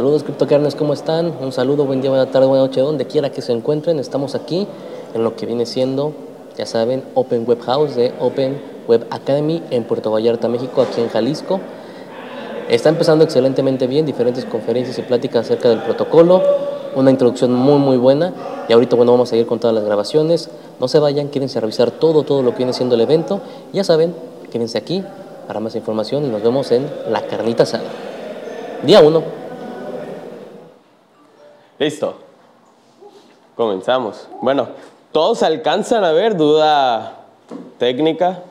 Saludos CryptoCarnes, ¿cómo están? Un saludo, buen día, buena tarde, buena noche, donde quiera que se encuentren. Estamos aquí en lo que viene siendo, ya saben, Open Web House de Open Web Academy en Puerto Vallarta, México, aquí en Jalisco. Está empezando excelentemente bien, diferentes conferencias y pláticas acerca del protocolo, una introducción muy muy buena y ahorita bueno vamos a ir con todas las grabaciones. No se vayan, quédense a revisar todo, todo lo que viene siendo el evento. Ya saben, quédense aquí para más información y nos vemos en La Carnita Asada. Día 1. Listo. Comenzamos. Bueno, todos alcanzan a ver duda técnica.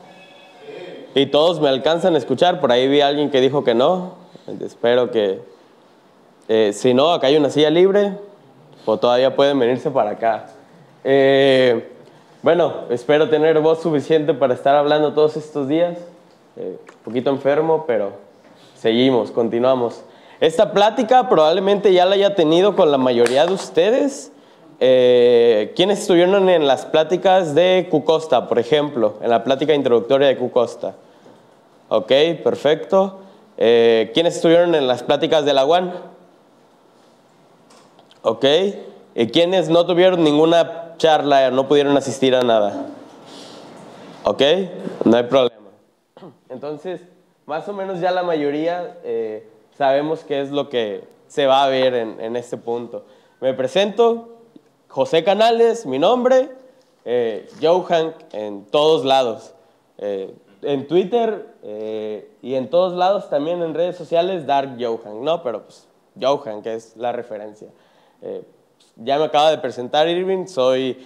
Y todos me alcanzan a escuchar. Por ahí vi a alguien que dijo que no. Espero que... Eh, si no, acá hay una silla libre. O todavía pueden venirse para acá. Eh, bueno, espero tener voz suficiente para estar hablando todos estos días. Eh, un poquito enfermo, pero seguimos, continuamos. Esta plática probablemente ya la haya tenido con la mayoría de ustedes. Eh, ¿Quiénes estuvieron en las pláticas de Cucosta, por ejemplo? En la plática introductoria de Cucosta. Ok, perfecto. Eh, ¿Quiénes estuvieron en las pláticas de la UAN? Ok. ¿Y quiénes no tuvieron ninguna charla, no pudieron asistir a nada? Ok, no hay problema. Entonces, más o menos ya la mayoría... Eh, sabemos qué es lo que se va a ver en, este punto. Me presento, José Canales, mi nombre, eh, Joe Hank en todos lados. Eh, en Twitter eh, y en todos lados, también en redes sociales, Dark Johan, ¿no? Pero pues Johan, que es la referencia. ya me acaba de presentar Irving, soy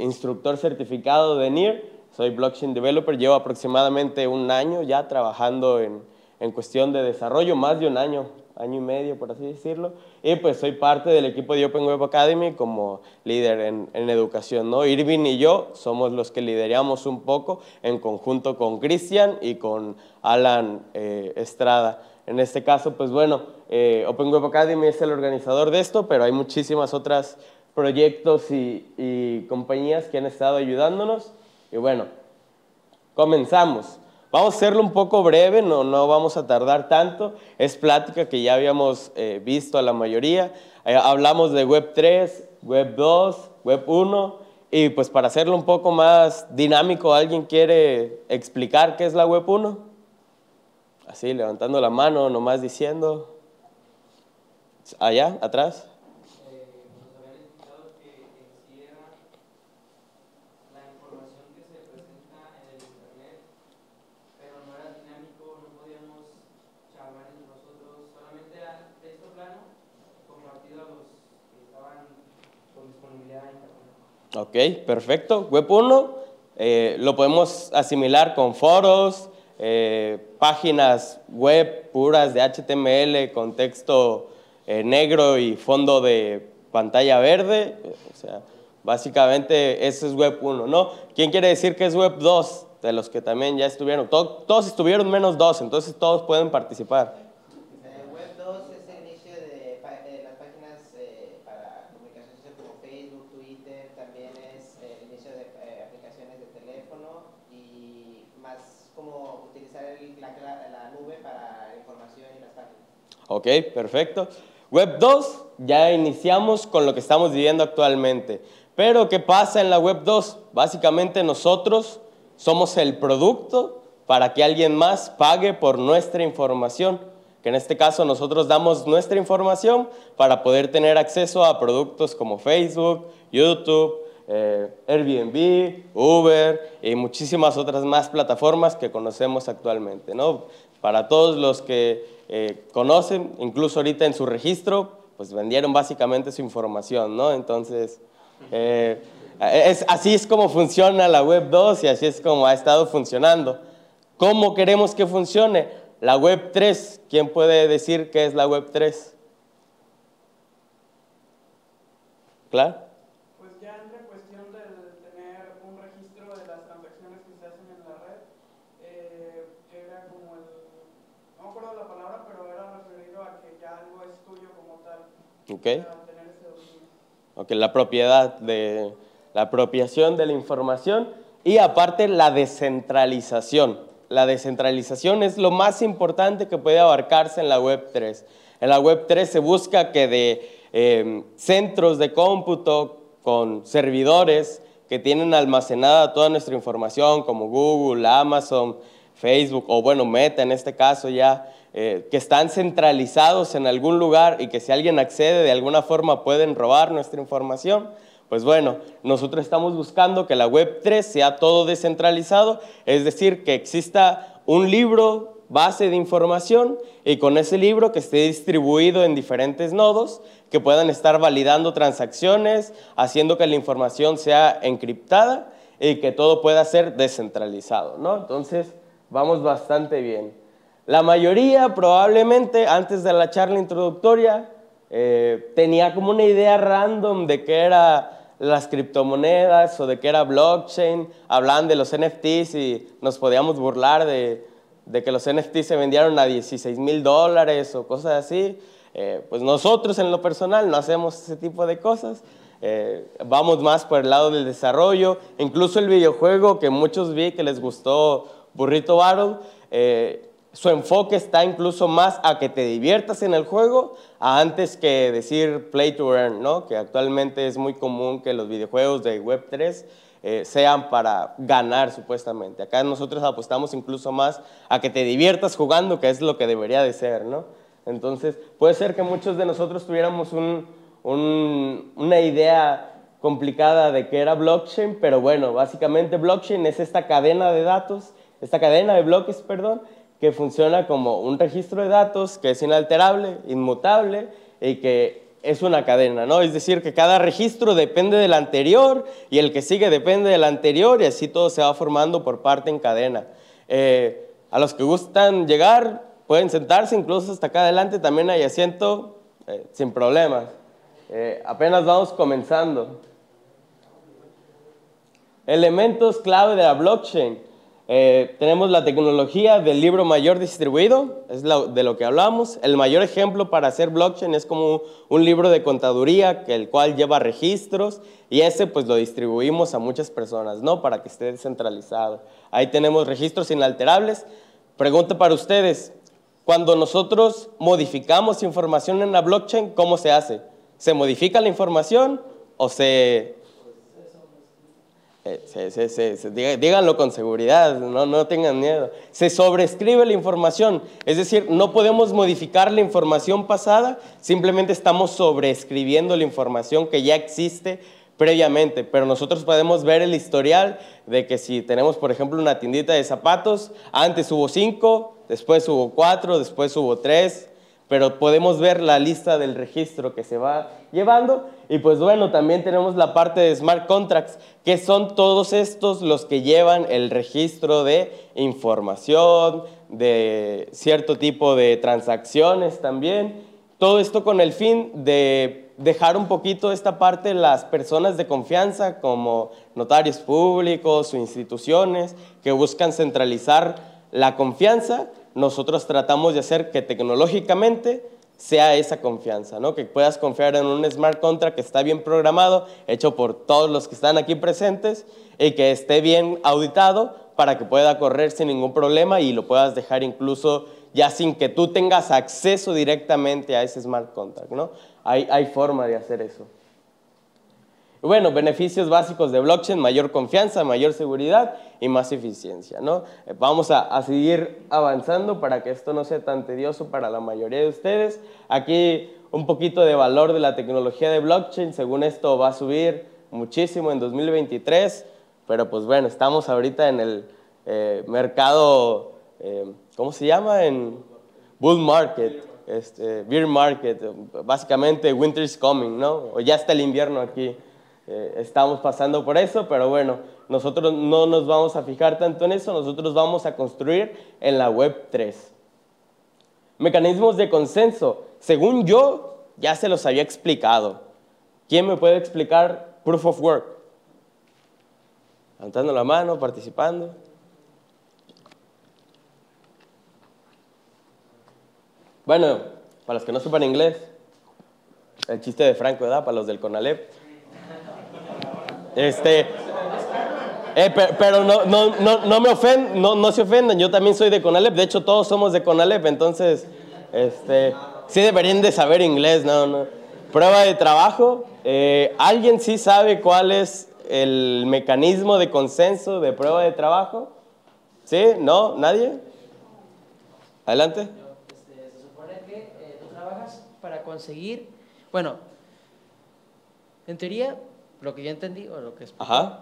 instructor certificado de NIR, soy blockchain developer, llevo aproximadamente un año ya trabajando en, en cuestión de desarrollo, más de un año, año y medio, por así decirlo. Y pues soy parte del equipo de Open Web Academy como líder en, en educación. ¿no? Irving y yo somos los que lideramos un poco en conjunto con Cristian y con Alan eh, Estrada. En este caso, pues bueno, eh, Open Web Academy es el organizador de esto, pero hay muchísimas otras proyectos y, y compañías que han estado ayudándonos. Y bueno, comenzamos. Vamos a hacerlo un poco breve, no, no vamos a tardar tanto. Es plática que ya habíamos eh, visto a la mayoría. Eh, hablamos de Web 3, Web 2, Web 1. Y pues para hacerlo un poco más dinámico, ¿alguien quiere explicar qué es la Web 1? Así, levantando la mano, nomás diciendo. Allá, atrás. Ok, perfecto. Web 1 eh, lo podemos asimilar con foros, eh, páginas web puras de HTML con texto eh, negro y fondo de pantalla verde. O sea, básicamente eso es Web 1, ¿no? ¿Quién quiere decir que es Web 2? De los que también ya estuvieron. todos estuvieron menos dos, entonces todos pueden participar. Ok, perfecto. Web 2, ya iniciamos con lo que estamos viviendo actualmente. Pero, ¿qué pasa en la Web 2? Básicamente nosotros somos el producto para que alguien más pague por nuestra información. Que en este caso nosotros damos nuestra información para poder tener acceso a productos como Facebook, YouTube, eh, Airbnb, Uber y muchísimas otras más plataformas que conocemos actualmente. ¿no? Para todos los que eh, conocen, incluso ahorita en su registro, pues vendieron básicamente su información, ¿no? Entonces, eh, es, así es como funciona la Web 2 y así es como ha estado funcionando. ¿Cómo queremos que funcione? La Web 3, ¿quién puede decir qué es la Web 3? ¿Claro? ¿Ok? Ok, la propiedad de la apropiación de la información y aparte la descentralización. La descentralización es lo más importante que puede abarcarse en la Web 3. En la web 3 se busca que de em, centros de cómputo con servidores que tienen almacenada toda nuestra información, como Google, Amazon, Facebook, o bueno, Meta en este caso ya, eh, que están centralizados en algún lugar y que si alguien accede de alguna forma pueden robar nuestra información. Pues bueno, nosotros estamos buscando que la web 3 sea todo descentralizado, es decir, que exista un libro base de información y con ese libro que esté distribuido en diferentes nodos que puedan estar validando transacciones, haciendo que la información sea encriptada y que todo pueda ser descentralizado, ¿no? Entonces, vamos bastante bien. La mayoría probablemente antes de la charla introductoria eh, tenía como una idea random de qué era las criptomonedas o de qué era blockchain, hablaban de los NFTs y nos podíamos burlar de, de que los NFTs se vendieron a 16 mil dólares o cosas así. Eh, pues nosotros en lo personal no hacemos ese tipo de cosas. Eh, vamos más por el lado del desarrollo. Incluso el videojuego que muchos vi que les gustó Burrito Battle, eh, su enfoque está incluso más a que te diviertas en el juego antes que decir play to earn, ¿no? que actualmente es muy común que los videojuegos de Web3 eh, sean para ganar supuestamente. Acá nosotros apostamos incluso más a que te diviertas jugando, que es lo que debería de ser, ¿no? Entonces, puede ser que muchos de nosotros tuviéramos una idea complicada de qué era blockchain, pero bueno, básicamente blockchain es esta cadena de datos, esta cadena de bloques, perdón, que funciona como un registro de datos que es inalterable, inmutable y que es una cadena, ¿no? Es decir, que cada registro depende del anterior y el que sigue depende del anterior y así todo se va formando por parte en cadena. Eh, a los que gustan llegar, pueden sentarse, incluso hasta acá adelante también hay asiento eh, sin problemas. Eh, apenas vamos comenzando. Elementos clave de la blockchain. Eh, tenemos la tecnología del libro mayor distribuido, es de lo que hablamos. El mayor ejemplo para hacer blockchain es como un libro de contaduría, que el cual lleva registros y ese pues lo distribuimos a muchas personas, ¿no? Para que esté descentralizado. Ahí tenemos registros inalterables. Pregunta para ustedes, cuando nosotros modificamos información en la blockchain, ¿cómo se hace? ¿Se modifica la información o se eh, díganlo con seguridad, no, no tengan miedo. Se sobrescribe la información, es decir, no podemos modificar la información pasada, simplemente estamos sobreescribiendo la información que ya existe previamente, pero nosotros podemos ver el historial de que si tenemos, por ejemplo, una tiendita de zapatos, antes hubo cinco, después hubo cuatro, después hubo tres, pero podemos ver la lista del registro que se va llevando. Y pues bueno, también tenemos la parte de smart contracts, que son todos estos los que llevan el registro de información, de cierto tipo de transacciones también. Todo esto con el fin de dejar un poquito esta parte las personas de confianza como notarios públicos o instituciones que buscan centralizar la confianza nosotros tratamos de hacer que tecnológicamente sea esa confianza, ¿no? que puedas confiar en un smart contract que está bien programado, hecho por todos los que están aquí presentes y que esté bien auditado para que pueda correr sin ningún problema y lo puedas dejar incluso ya sin que tú tengas acceso directamente a ese smart contract. ¿no? Hay, hay forma de hacer eso. Bueno, beneficios básicos de blockchain, mayor confianza, mayor seguridad y más eficiencia. ¿no? Eh, vamos a, seguir avanzando para que esto no sea tan tedioso para la mayoría de ustedes. Aquí un poquito de valor de la tecnología de blockchain, según esto va a subir muchísimo en 2023, pero pues bueno, estamos ahorita en el eh, mercado, eh, ¿cómo se llama? En bull market, este, beer market, básicamente winter is coming, ¿no? O ya está el invierno aquí. Eh, estamos pasando por eso, pero bueno, nosotros no nos vamos a fijar tanto en eso, nosotros vamos a construir en la web 3. Mecanismos de consenso. Según yo, ya se los había explicado. ¿Quién me puede explicar proof of work? Levantando la mano, participando. Bueno, para los que no sepan inglés, el chiste de Franco, ¿verdad? Para los del CONALEP. Este, eh, pero, no, no, no, no me ofenden, no, no se ofendan, yo también soy de Conalep, de hecho todos somos de Conalep, entonces, este, Sí deberían de saber inglés, no, no. Prueba de trabajo. Eh, ¿Alguien sí sabe cuál es el mecanismo de consenso de prueba de trabajo? ¿Sí? ¿No? ¿Nadie? Adelante. Este, se supone que eh, tú trabajas para conseguir, bueno, en teoría, lo que yo entendí o lo que es, Ajá.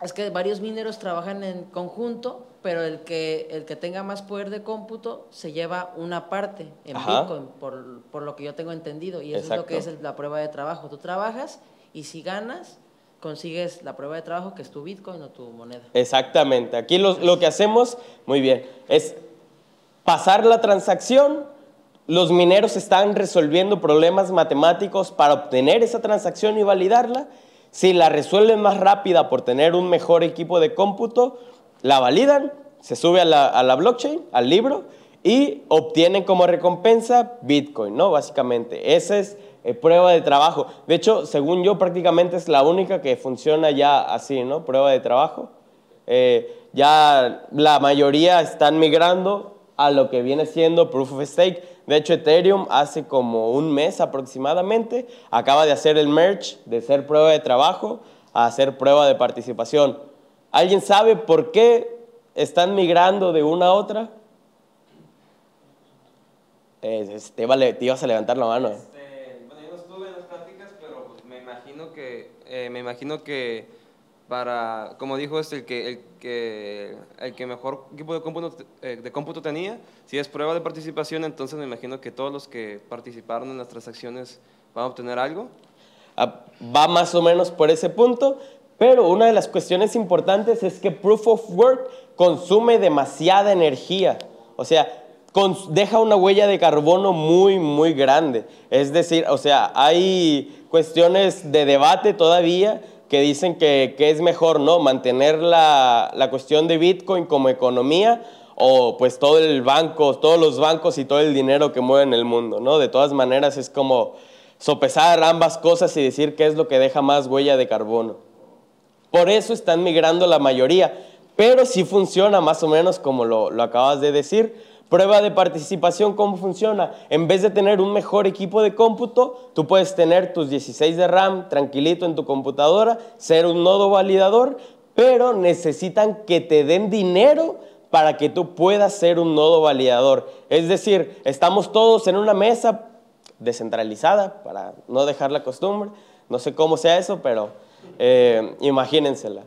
es que varios mineros trabajan en conjunto, pero el que, el que tenga más poder de cómputo se lleva una parte en Ajá. Bitcoin, por, por lo que yo tengo entendido, y eso es lo que es Exacto. la prueba de trabajo. Tú trabajas y si ganas, consigues la prueba de trabajo que es tu Bitcoin o tu moneda. Exactamente. Aquí lo, lo que hacemos, muy bien, es pasar la transacción. Los mineros están resolviendo problemas matemáticos para obtener esa transacción y validarla. Si la resuelven más rápida por tener un mejor equipo de cómputo, la validan, se sube a la, a la blockchain, al libro, y obtienen como recompensa Bitcoin, ¿no? Básicamente. Esa es eh, prueba de trabajo. De hecho, según yo, prácticamente es la única que funciona ya así, ¿no? Prueba de trabajo. Eh, ya la mayoría están migrando a lo que viene siendo Proof of Stake. De hecho, Ethereum hace como un mes aproximadamente acaba de hacer el merge de ser prueba de trabajo a hacer prueba de participación. ¿Alguien sabe por qué están migrando de una a otra? Eh, te, iba te ibas a levantar la mano. Este, bueno, yo no estuve en las prácticas, pero pues, me imagino que eh, me imagino que para, como dijo este, el que el que el que mejor equipo de cómputo eh, de cómputo tenía, si es prueba de participación, entonces me imagino que todos los que participaron en las transacciones van a obtener algo. Ah, va más o menos por ese punto, pero una de las cuestiones importantes es que Proof of Work consume demasiada energía, o sea, deja una huella de carbono muy, muy grande. Es decir, o sea, hay cuestiones de debate todavía que dicen que, que es mejor, ¿no? Mantener la, la cuestión de Bitcoin como economía o pues todo el banco, todos los bancos y todo el dinero que mueven el mundo, ¿no? De todas maneras es como sopesar ambas cosas y decir qué es lo que deja más huella de carbono. Por eso están migrando la mayoría, pero sí funciona más o menos como lo, lo acabas de decir. Prueba de participación, ¿cómo funciona? En vez de tener un mejor equipo de cómputo, tú puedes tener tus 16 de RAM tranquilito en tu computadora, ser un nodo validador, pero necesitan que te den dinero para que tú puedas ser un nodo validador. Es decir, estamos todos en una mesa descentralizada, para no dejar la costumbre, no sé cómo sea eso, pero eh, imagínensela.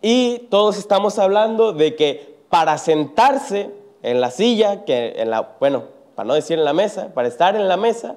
Y todos estamos hablando de que para sentarse en la silla, que en la, bueno, para no decir en la mesa, para estar en la mesa,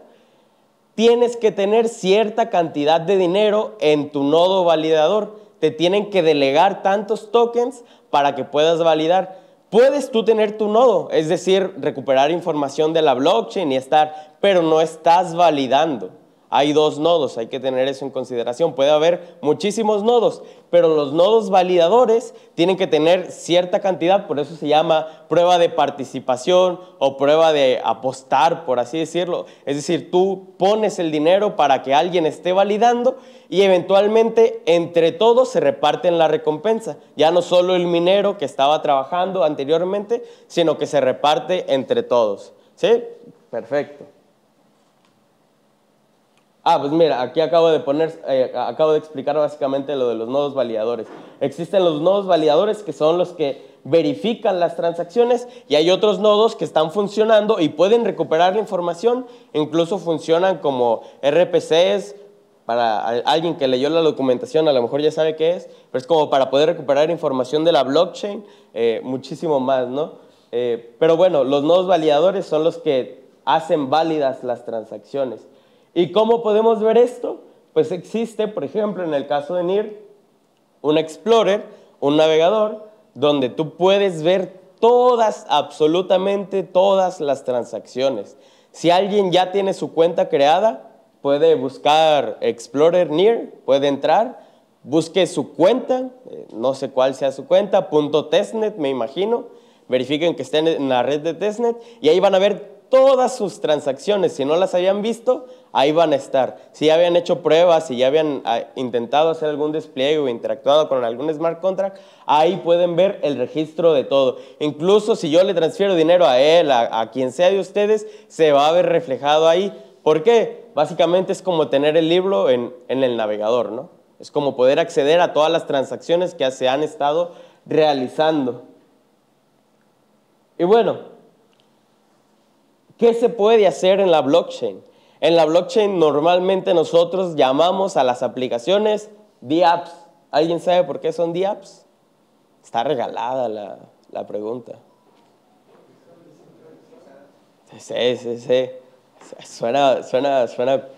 tienes que tener cierta cantidad de dinero en tu nodo validador. Te tienen que delegar tantos tokens para que puedas validar. Puedes tú tener tu nodo, es decir, recuperar información de la blockchain y estar, pero no estás validando. Hay dos nodos, hay que tener eso en consideración. Puede haber muchísimos nodos, pero los nodos validadores tienen que tener cierta cantidad, por eso se llama prueba de participación o prueba de apostar, por así decirlo. Es decir, tú pones el dinero para que alguien esté validando y eventualmente entre todos se reparten la recompensa. Ya no solo el minero que estaba trabajando anteriormente, sino que se reparte entre todos. ¿Sí? Perfecto. Ah, pues mira, aquí acabo de poner, eh, acabo de explicar básicamente lo de los nodos validadores. Existen los nodos validadores que son los que verifican las transacciones y hay otros nodos que están funcionando y pueden recuperar la información, incluso funcionan como RPCs, para alguien que leyó la documentación a lo mejor ya sabe qué es, pero es como para poder recuperar información de la blockchain, eh, muchísimo más, ¿no? Eh, pero bueno, los nodos validadores son los que hacen válidas las transacciones. ¿Y cómo podemos ver esto? Pues existe, por ejemplo, en el caso de NIR, un explorer, un navegador, donde tú puedes ver todas, absolutamente todas las transacciones. Si alguien ya tiene su cuenta creada, puede buscar Explorer Near, puede entrar, busque su cuenta, eh, no sé cuál sea su cuenta, punto .testnet me imagino, verifiquen que estén en la red de testnet y ahí van a ver todas sus transacciones, si no las habían visto, ahí van a estar. Si ya habían hecho pruebas, si ya habían ah, intentado hacer algún despliegue o interactuado con algún smart contract, ahí pueden ver el registro de todo. Incluso si yo le transfiero dinero a él, a, quien sea de ustedes, se va a ver reflejado ahí. ¿Por qué? Básicamente es como tener el libro en, en el navegador, ¿no? Es como poder acceder a todas las transacciones que se han estado realizando. Y bueno, ¿Qué se puede hacer en la blockchain? En la blockchain normalmente nosotros llamamos a las aplicaciones DApps. ¿Alguien sabe por qué son DApps? Está regalada la, pregunta. Sí, sí, sí. Suena, suena, suena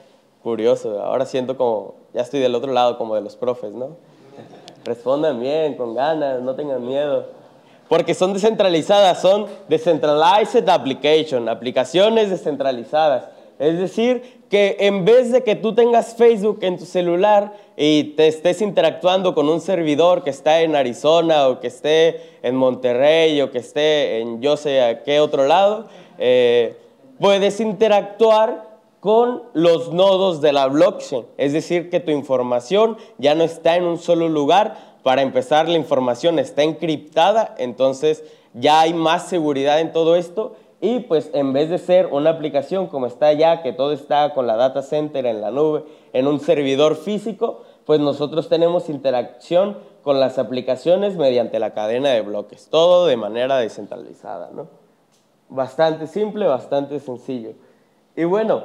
curioso. Ahora siento como, ya estoy del otro lado como de los profes, ¿no? Respondan bien, con ganas, no tengan miedo. Porque son descentralizadas, son decentralized application, aplicaciones descentralizadas. Es decir, que en vez de que tú tengas Facebook en tu celular y te estés interactuando con un servidor que está en Arizona o que esté en Monterrey o que esté en yo sé a qué otro lado, eh, puedes interactuar con los nodos de la blockchain. Es decir, que tu información ya no está en un solo lugar, para empezar, la información está encriptada, entonces ya hay más seguridad en todo esto y pues en vez de ser una aplicación como está ya, que todo está con la data center en la nube, en un servidor físico, pues nosotros tenemos interacción con las aplicaciones mediante la cadena de bloques, todo de manera descentralizada, ¿no? Bastante simple, bastante sencillo. Y bueno,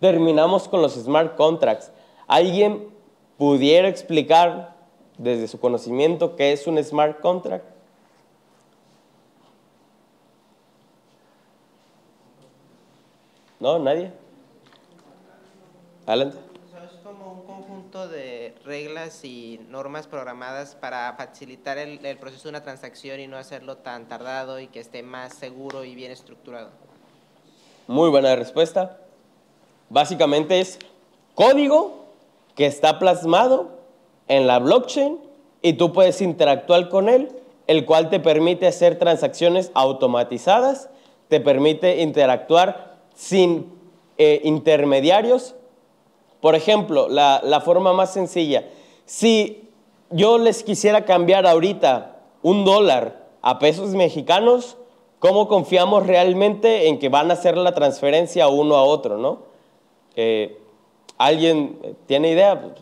terminamos con los smart contracts. ¿Alguien pudiera explicar desde su conocimiento qué es un smart contract? ¿No? ¿Nadie? Adelante. Es como un conjunto de reglas y normas programadas para facilitar el, el, proceso de una transacción y no hacerlo tan tardado y que esté más seguro y bien estructurado. Muy buena respuesta. Básicamente es código que está plasmado en la blockchain y tú puedes interactuar con él, el cual te permite hacer transacciones automatizadas, te permite interactuar sin eh, intermediarios. Por ejemplo, la, la forma más sencilla, si yo les quisiera cambiar ahorita un dólar a pesos mexicanos, ¿cómo confiamos realmente en que van a hacer la transferencia uno a otro, no? Eh, ¿Alguien tiene idea?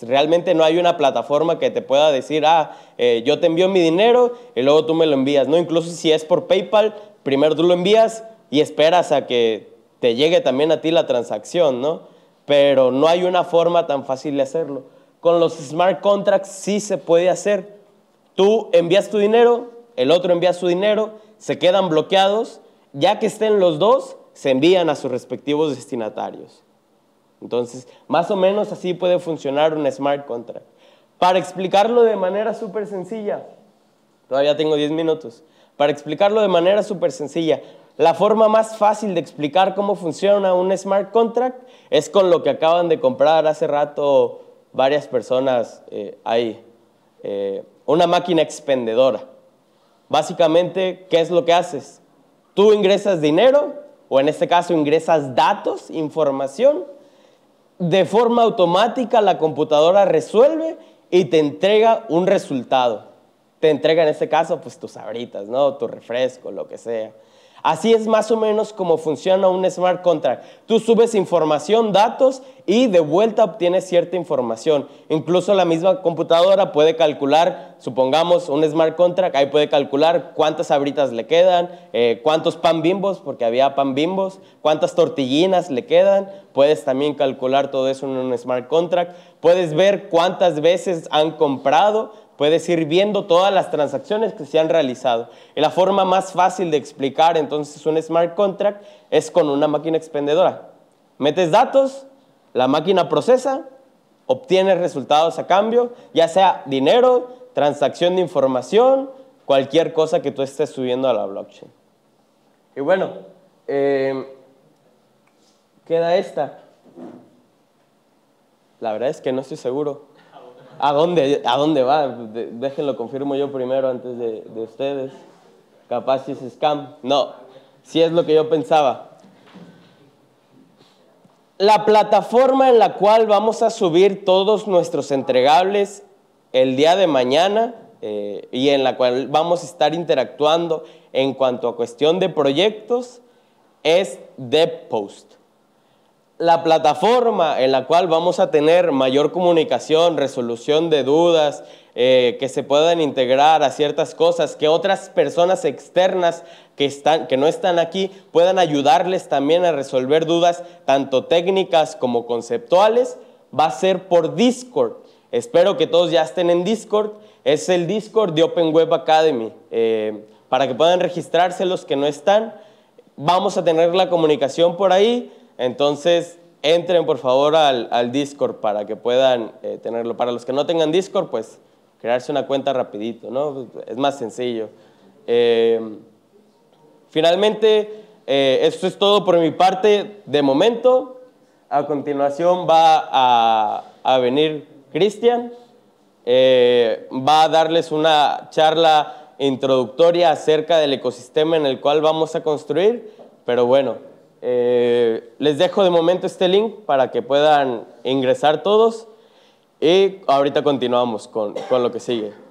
Realmente no hay una plataforma que te pueda decir, ah, eh, yo te envío mi dinero y luego tú me lo envías. No, incluso si es por PayPal, primero tú lo envías y esperas a que te llegue también a ti la transacción, ¿no? Pero no hay una forma tan fácil de hacerlo. Con los smart contracts sí se puede hacer. Tú envías tu dinero, el otro envía su dinero, se quedan bloqueados, ya que estén los dos, se envían a sus respectivos destinatarios. Entonces, más o menos así puede funcionar un smart contract. Para explicarlo de manera súper sencilla, todavía tengo 10 minutos, para explicarlo de manera súper sencilla, la forma más fácil de explicar cómo funciona un smart contract es con lo que acaban de comprar hace rato varias personas eh, ahí, eh, una máquina expendedora. Básicamente, ¿qué es lo que haces? Tú ingresas dinero, o en este caso ingresas datos, información, de forma automática la computadora resuelve y te entrega un resultado. Te entrega en este caso pues tus abritas, ¿no? Tu refresco, lo que sea. Así es más o menos como funciona un smart contract. Tú subes información, datos y de vuelta obtienes cierta información. Incluso la misma computadora puede calcular, supongamos un smart contract, ahí puede calcular cuántas abritas le quedan, eh, cuántos pan bimbos, porque había pan bimbos, cuántas tortillinas le quedan. Puedes también calcular todo eso en un smart contract. Puedes ver cuántas veces han comprado Puedes ir viendo todas las transacciones que se han realizado. Y la forma más fácil de explicar entonces un smart contract es con una máquina expendedora. Metes datos, la máquina procesa, obtiene resultados a cambio, ya sea dinero, transacción de información, cualquier cosa que tú estés subiendo a la blockchain. Y bueno, eh, queda esta. La verdad es que no estoy seguro. ¿A dónde, a dónde va? Déjenlo, confirmo yo primero antes de, ustedes. Capaz si es scam. No, Sí es lo que yo pensaba. La plataforma en la cual vamos a subir todos nuestros entregables el día de mañana eh, y en la cual vamos a estar interactuando en cuanto a cuestión de proyectos es DevPost. La plataforma en la cual vamos a tener mayor comunicación, resolución de dudas, eh, que se puedan integrar a ciertas cosas, que otras personas externas que, están, que no están aquí puedan ayudarles también a resolver dudas tanto técnicas como conceptuales, va a ser por Discord. Espero que todos ya estén en Discord. Es el Discord de Open Web Academy. Eh, para que puedan registrarse los que no están. Vamos a tener la comunicación por ahí. Entonces, entren por favor al, Discord para que puedan eh, tenerlo. Para los que no tengan Discord, pues crearse una cuenta rapidito, ¿no? Es más sencillo. Eh, finalmente, esto es todo por mi parte de momento. A continuación va a, a venir Cristian eh, va a darles una charla introductoria acerca del ecosistema en el cual vamos a construir, pero bueno, eh, les dejo de momento este link para que puedan ingresar todos y ahorita continuamos con, con lo que sigue.